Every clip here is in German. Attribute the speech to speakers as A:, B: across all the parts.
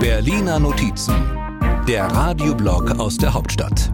A: Berliner Notizen, der Radioblog aus der Hauptstadt.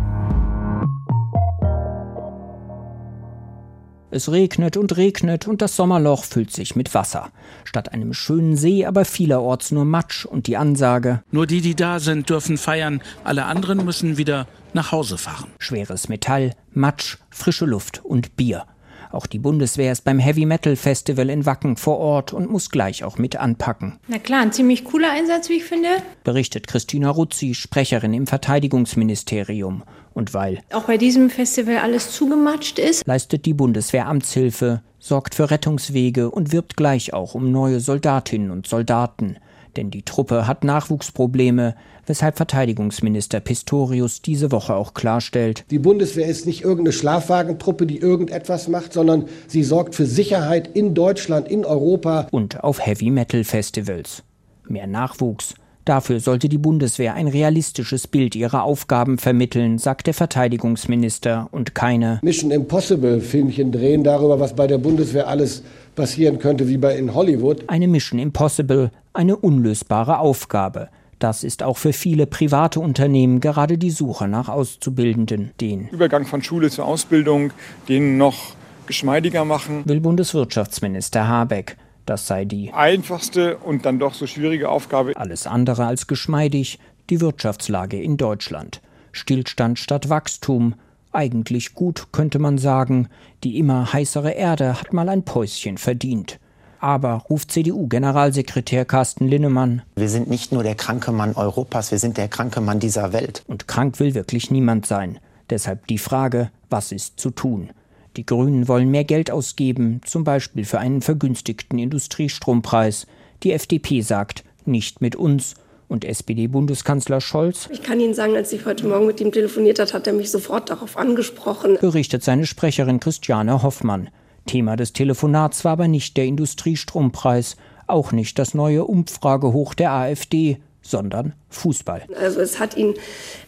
B: Es regnet und regnet und das Sommerloch füllt sich mit Wasser. Statt einem schönen See aber vielerorts nur Matsch und die Ansage
C: Nur die, die da sind, dürfen feiern, alle anderen müssen wieder nach Hause fahren.
B: Schweres Metall, Matsch, frische Luft und Bier. Auch die Bundeswehr ist beim Heavy Metal Festival in Wacken vor Ort und muss gleich auch mit anpacken.
D: Na klar, ein ziemlich cooler Einsatz, wie ich finde.
B: Berichtet Christina Ruzzi, Sprecherin im Verteidigungsministerium. Und weil
D: auch bei diesem Festival alles zugematscht ist,
B: leistet die Bundeswehr Amtshilfe, sorgt für Rettungswege und wirbt gleich auch um neue Soldatinnen und Soldaten denn die Truppe hat Nachwuchsprobleme, weshalb Verteidigungsminister Pistorius diese Woche auch klarstellt.
E: Die Bundeswehr ist nicht irgendeine Schlafwagentruppe, die irgendetwas macht, sondern sie sorgt für Sicherheit in Deutschland, in Europa.
B: Und auf Heavy Metal Festivals. Mehr Nachwuchs. Dafür sollte die Bundeswehr ein realistisches Bild ihrer Aufgaben vermitteln, sagt der Verteidigungsminister, und keine
E: Mission Impossible Filmchen drehen darüber, was bei der Bundeswehr alles passieren könnte, wie bei in Hollywood.
B: Eine Mission Impossible, eine unlösbare Aufgabe. Das ist auch für viele private Unternehmen gerade die Suche nach Auszubildenden. Den
F: Übergang von Schule zur Ausbildung, den noch geschmeidiger machen,
B: will Bundeswirtschaftsminister Habeck. Das sei die
F: einfachste und dann doch so schwierige Aufgabe.
B: Alles andere als geschmeidig, die Wirtschaftslage in Deutschland. Stillstand statt Wachstum. Eigentlich gut, könnte man sagen. Die immer heißere Erde hat mal ein Päuschen verdient. Aber, ruft CDU-Generalsekretär Carsten Linnemann.
G: Wir sind nicht nur der kranke Mann Europas, wir sind der kranke Mann dieser Welt.
B: Und krank will wirklich niemand sein. Deshalb die Frage, was ist zu tun? Die Grünen wollen mehr Geld ausgeben, zum Beispiel für einen vergünstigten Industriestrompreis. Die FDP sagt, nicht mit uns. Und SPD-Bundeskanzler Scholz?
H: Ich kann Ihnen sagen, als ich heute Morgen mit ihm telefoniert hat, hat er mich sofort darauf angesprochen.
B: Berichtet seine Sprecherin Christiane Hoffmann. Thema des Telefonats war aber nicht der Industriestrompreis, auch nicht das neue Umfragehoch der AfD, sondern Fußball.
H: Also es hat ihn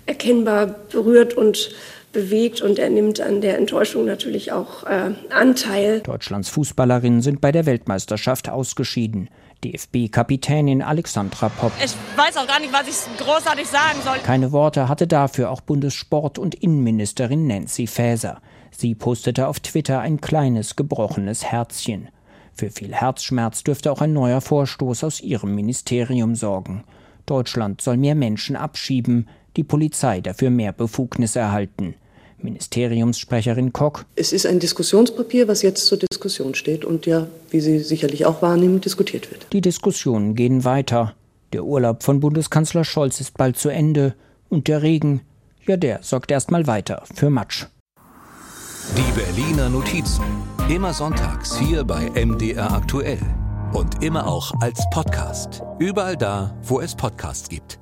H: erkennbar berührt und bewegt und er nimmt an der Enttäuschung natürlich auch äh, Anteil.
B: Deutschlands Fußballerinnen sind bei der Weltmeisterschaft ausgeschieden. DFB-Kapitänin Alexandra Popp.
I: Ich weiß auch gar nicht, was ich großartig sagen soll.
B: Keine Worte hatte dafür auch Bundessport- und Innenministerin Nancy Faeser. Sie postete auf Twitter ein kleines gebrochenes Herzchen. Für viel Herzschmerz dürfte auch ein neuer Vorstoß aus ihrem Ministerium sorgen. Deutschland soll mehr Menschen abschieben, die Polizei dafür mehr Befugnis erhalten. Ministeriumssprecherin Koch.
J: Es ist ein Diskussionspapier, was jetzt zur Diskussion steht und ja, wie Sie sicherlich auch wahrnehmen, diskutiert wird.
B: Die Diskussionen gehen weiter. Der Urlaub von Bundeskanzler Scholz ist bald zu Ende und der Regen, ja, der sorgt erstmal weiter für Matsch.
A: Die Berliner Notizen. Immer sonntags hier bei MDR aktuell. Und immer auch als Podcast. Überall da, wo es Podcasts gibt.